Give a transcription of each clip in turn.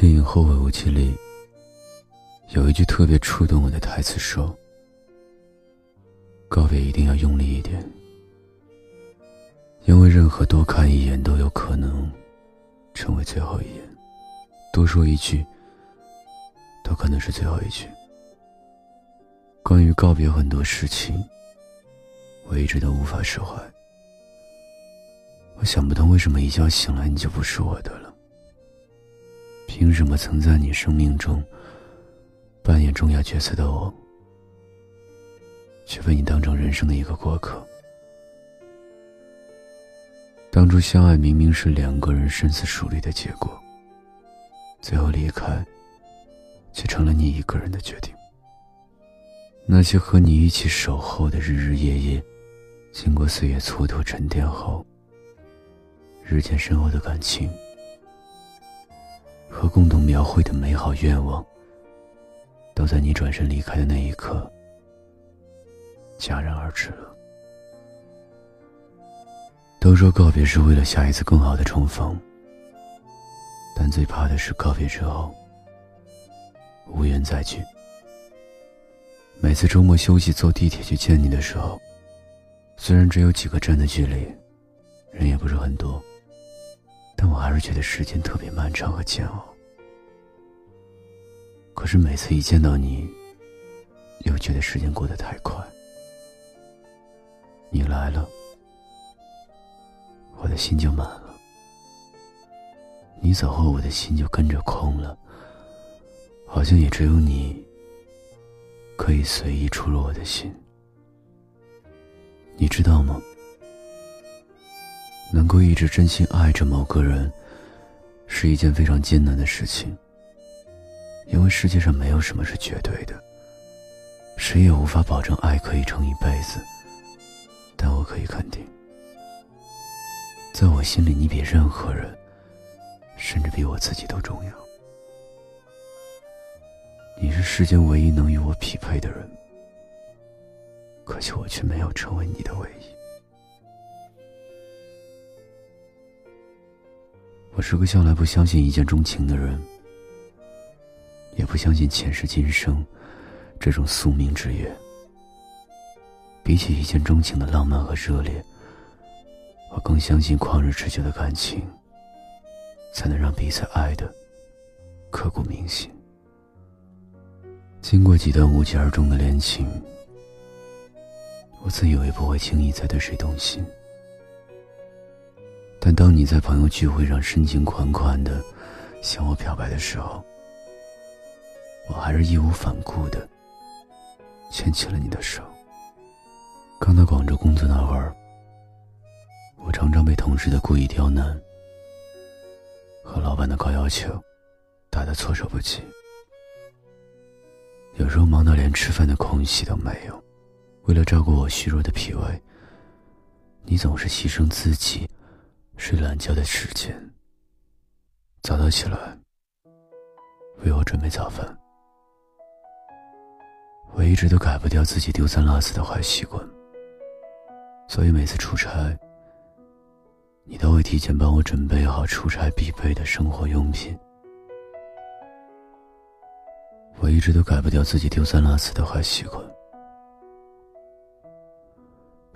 电影《后会无期》里有一句特别触动我的台词，说：“告别一定要用力一点，因为任何多看一眼都有可能成为最后一眼，多说一句都可能是最后一句。”关于告别很多事情，我一直都无法释怀。我想不通为什么一觉醒来你就不是我的了。凭什么曾在你生命中扮演重要角色的我，却被你当成人生的一个过客？当初相爱明明是两个人深思熟虑的结果，最后离开，却成了你一个人的决定。那些和你一起守候的日日夜夜，经过岁月蹉跎沉淀后，日渐深厚的感情。和共同描绘的美好愿望，都在你转身离开的那一刻戛然而止了。都说告别是为了下一次更好的重逢，但最怕的是告别之后无缘再聚。每次周末休息坐地铁去见你的时候，虽然只有几个站的距离，人也不是很多。但我还是觉得时间特别漫长和煎熬。可是每次一见到你，又觉得时间过得太快。你来了，我的心就满了；你走后，我的心就跟着空了。好像也只有你，可以随意出入我的心。你知道吗？能够一直真心爱着某个人，是一件非常艰难的事情。因为世界上没有什么是绝对的，谁也无法保证爱可以撑一辈子。但我可以肯定，在我心里，你比任何人，甚至比我自己都重要。你是世间唯一能与我匹配的人，可惜我却没有成为你的唯一。我是个向来不相信一见钟情的人，也不相信前世今生这种宿命之约。比起一见钟情的浪漫和热烈，我更相信旷日持久的感情，才能让彼此爱的刻骨铭心。经过几段无疾而终的恋情，我自以为不会轻易再对谁动心。但当你在朋友聚会上深情款款的向我表白的时候，我还是义无反顾的牵起了你的手。刚到广州工作那会儿，我常常被同事的故意刁难和老板的高要求打得措手不及，有时候忙到连吃饭的空隙都没有。为了照顾我虚弱的脾胃，你总是牺牲自己。睡懒觉的时间，早早起来为我准备早饭。我一直都改不掉自己丢三落四的坏习惯，所以每次出差，你都会提前帮我准备好出差必备的生活用品。我一直都改不掉自己丢三落四的坏习惯。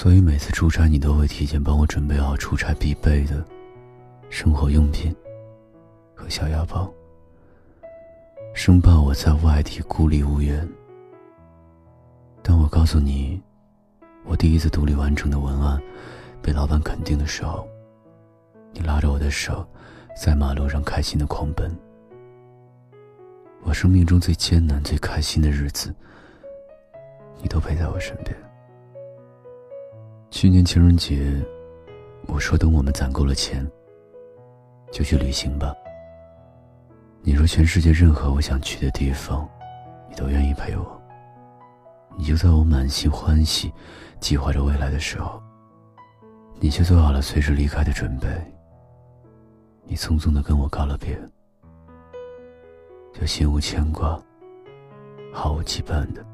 所以每次出差，你都会提前帮我准备好出差必备的生活用品和小药包，生怕我在外地孤立无援。当我告诉你，我第一次独立完成的文案被老板肯定的时候，你拉着我的手，在马路上开心的狂奔。我生命中最艰难、最开心的日子，你都陪在我身边。去年情人节，我说等我们攒够了钱，就去旅行吧。你说全世界任何我想去的地方，你都愿意陪我。你就在我满心欢喜，计划着未来的时候，你却做好了随时离开的准备。你匆匆的跟我告了别，就心无牵挂、毫无羁绊的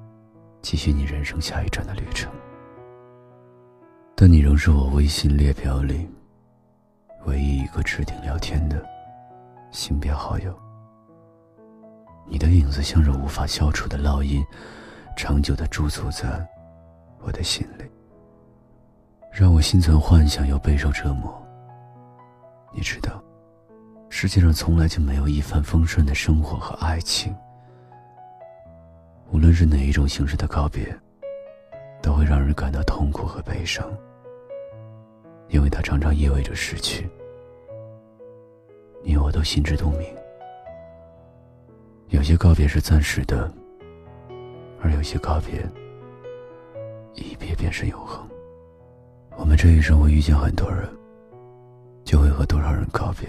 继续你人生下一站的旅程。但你仍是我微信列表里唯一一个置顶聊天的性别好友。你的影子像是无法消除的烙印，长久的驻足在我的心里，让我心存幻想又备受折磨。你知道，世界上从来就没有一帆风顺的生活和爱情。无论是哪一种形式的告别，都会让人感到痛苦和悲伤，因为它常常意味着失去。你我都心知肚明。有些告别是暂时的，而有些告别，一别便是永恒。我们这一生会遇见很多人，就会和多少人告别。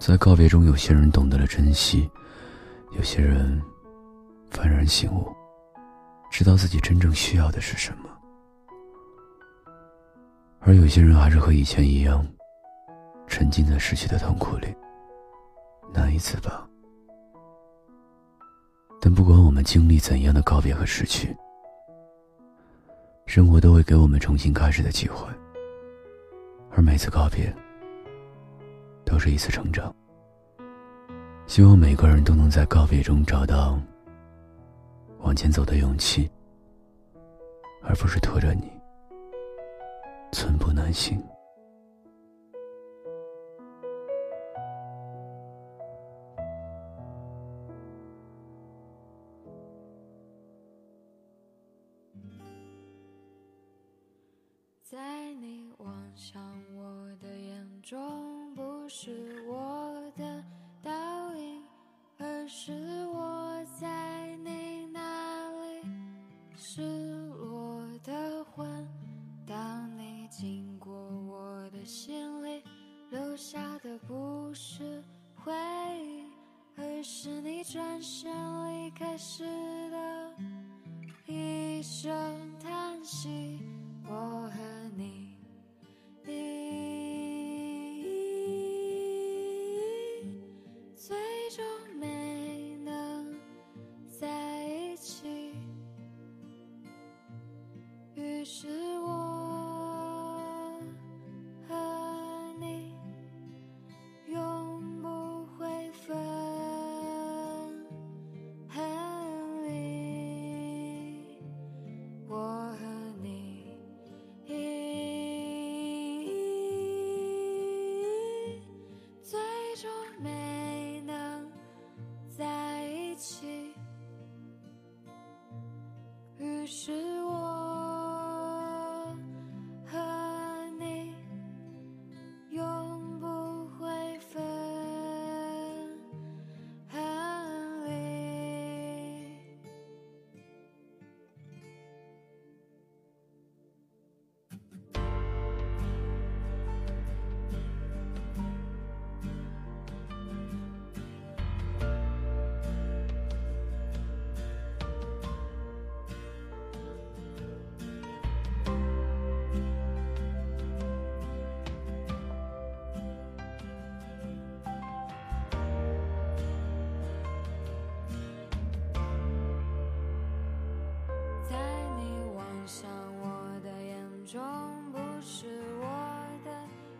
在告别中，有些人懂得了珍惜，有些人。幡然醒悟，知道自己真正需要的是什么，而有些人还是和以前一样，沉浸在失去的痛苦里，难以自拔。但不管我们经历怎样的告别和失去，生活都会给我们重新开始的机会，而每次告别，都是一次成长。希望每个人都能在告别中找到。往前走的勇气，而不是拖着你寸步难行。在你望向我的眼中，不是我的倒影，而是转身离开时的一声叹息。我和你，最终没能在一起。于是是。终不是我的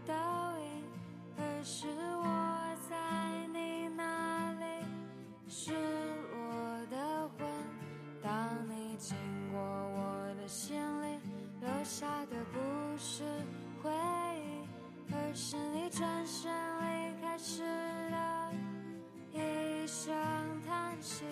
倒影，而是我在你那里失落的魂。当你经过我的心里，留下的不是回忆，而是你转身离开时的一声叹息。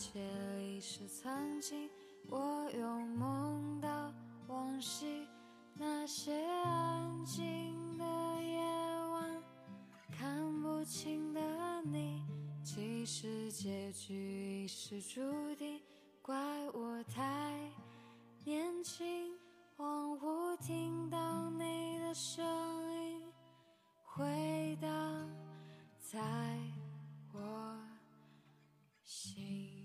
却已是曾经，我又梦到往昔，那些安静的夜晚，看不清的你，其实结局已是注定，怪我太年轻，恍惚听到你的声音，回荡在我心。